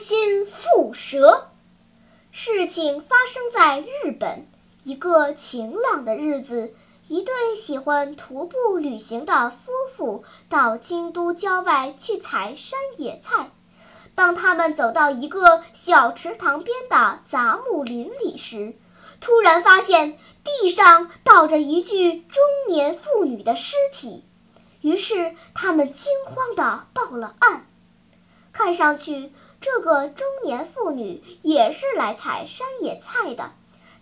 心腹蛇！事情发生在日本，一个晴朗的日子。一对喜欢徒步旅行的夫妇到京都郊外去采山野菜。当他们走到一个小池塘边的杂木林里时，突然发现地上倒着一具中年妇女的尸体。于是他们惊慌地报了案。看上去，这个中年妇女也是来采山野菜的。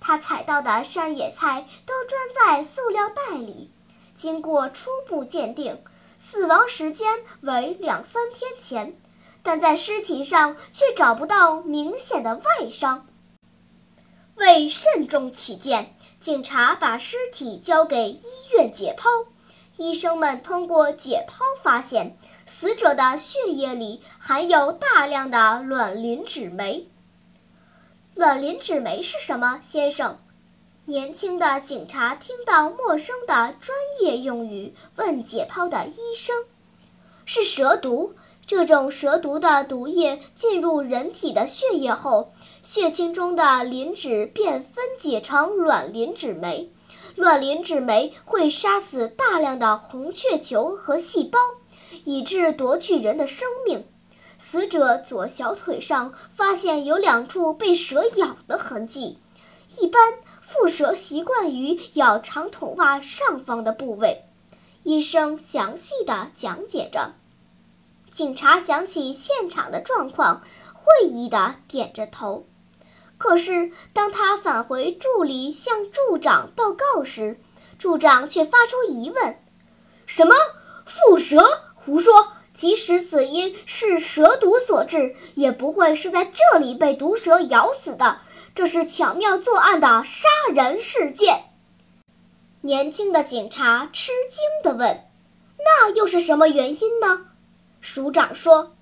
她采到的山野菜都装在塑料袋里，经过初步鉴定，死亡时间为两三天前，但在尸体上却找不到明显的外伤。为慎重起见，警察把尸体交给医院解剖。医生们通过解剖发现，死者的血液里含有大量的卵磷脂酶。卵磷脂酶是什么，先生？年轻的警察听到陌生的专业用语，问解剖的医生：“是蛇毒。这种蛇毒的毒液进入人体的血液后，血清中的磷脂便分解成卵磷脂酶。乱磷脂酶会杀死大量的红血球和细胞，以致夺去人的生命。”死者左小腿上发现有两处被蛇咬的痕迹，一般蝮蛇习惯于咬长筒袜上方的部位。医生详细的讲解着。警察想起现场的状况，会意的点着头。可是当他返回助理向助长报告时，助长却发出疑问：“什么蝮蛇？胡说！”即使死因是蛇毒所致，也不会是在这里被毒蛇咬死的。这是巧妙作案的杀人事件。年轻的警察吃惊地问：“那又是什么原因呢？”署长说：“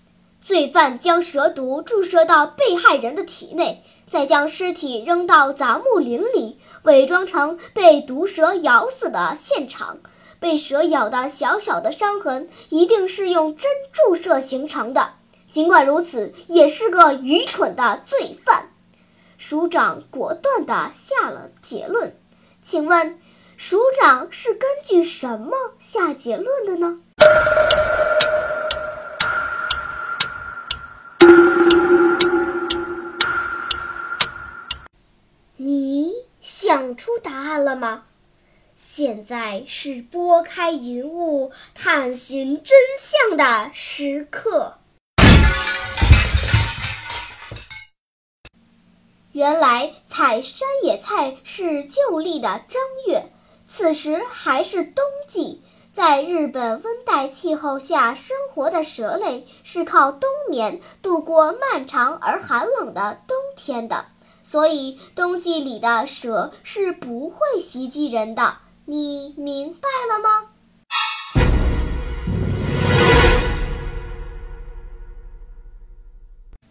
罪犯将蛇毒注射到被害人的体内，再将尸体扔到杂木林里，伪装成被毒蛇咬死的现场。”被蛇咬的小小的伤痕，一定是用针注射形成的。尽管如此，也是个愚蠢的罪犯。署长果断地下了结论。请问，署长是根据什么下结论的呢？你想出答案了吗？现在是拨开云雾探寻真相的时刻。原来采山野菜是旧历的正月，此时还是冬季。在日本温带气候下生活的蛇类是靠冬眠度过漫长而寒冷的冬天的，所以冬季里的蛇是不会袭击人的。你明白了吗？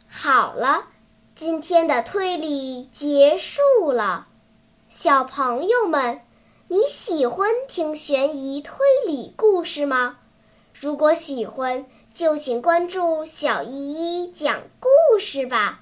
好了，今天的推理结束了。小朋友们，你喜欢听悬疑推理故事吗？如果喜欢，就请关注小依依讲故事吧，